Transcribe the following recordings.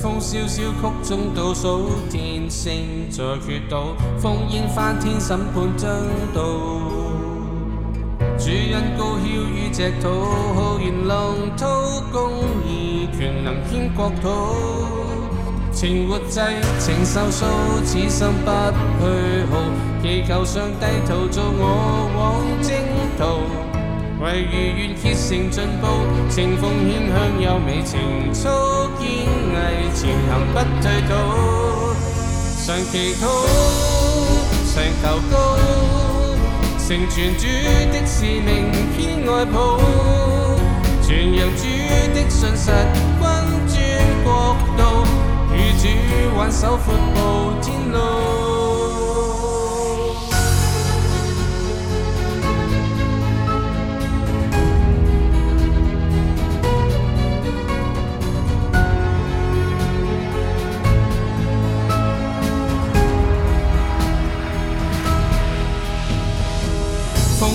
风萧萧，曲中倒数天星在决斗，烽烟翻天，审判争斗。主恩高悬于净土，浩然浪涛公义，权能牵国土。情活祭，情受数，此心不去耗，祈求上帝同造我往征途。为如愿，竭诚进步，情奉献向优美情操。前行不退步，常祈祷，常求告，成全主的使命，偏爱抱，传扬主的信实，君尊国度，与主挽手阔步天路。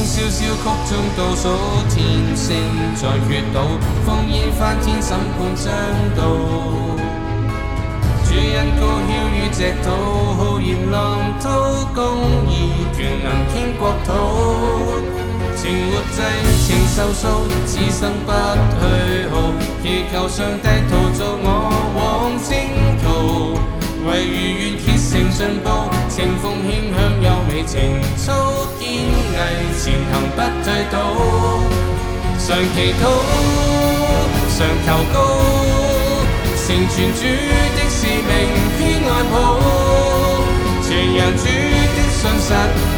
笑笑曲中倒数，天星在月岛，烽烟翻天，审判将到。主人高傲于尘土，浩然男滔公义权能倾国土。情活祭，情受数，此生不去耗，祈求上帝徒做我往正道，唯如愿，竭诚进步，情奉献。前行不退倒，常祈祷，常求告，成全主的使命偏爱抱，全人主的信实，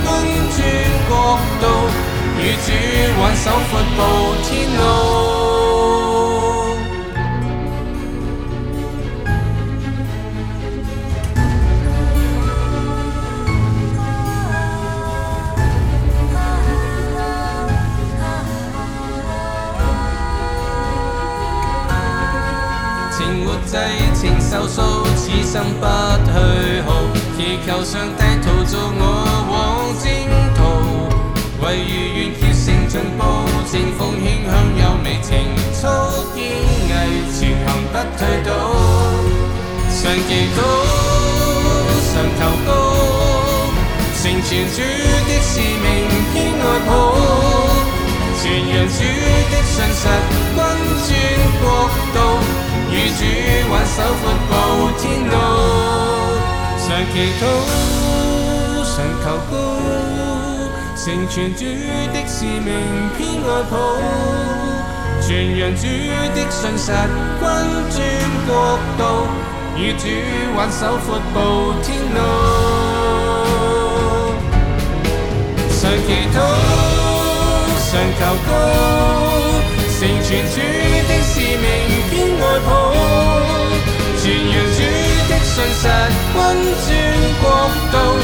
贯穿国度，与主挽手阔步天路。制情受訴，此生不去耗。祈求上帝陶造我往征途，為如願竭誠進步，正風輕向有微情操堅毅，前行不退倒。常祈禱，常求告，成全主的使命偏愛抱。傳揚主的信實，君尊國度。與主挽手闊步天路，常祈禱，常求告，成全主的使命偏愛抱，傳揚主的信實君尊國度，與主挽手闊步天路，常祈禱，常求告，成全主的使命偏愛抱。君尊国度，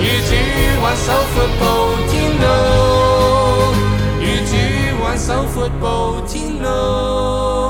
与主挽手阔步天路，与主挽手阔步天路。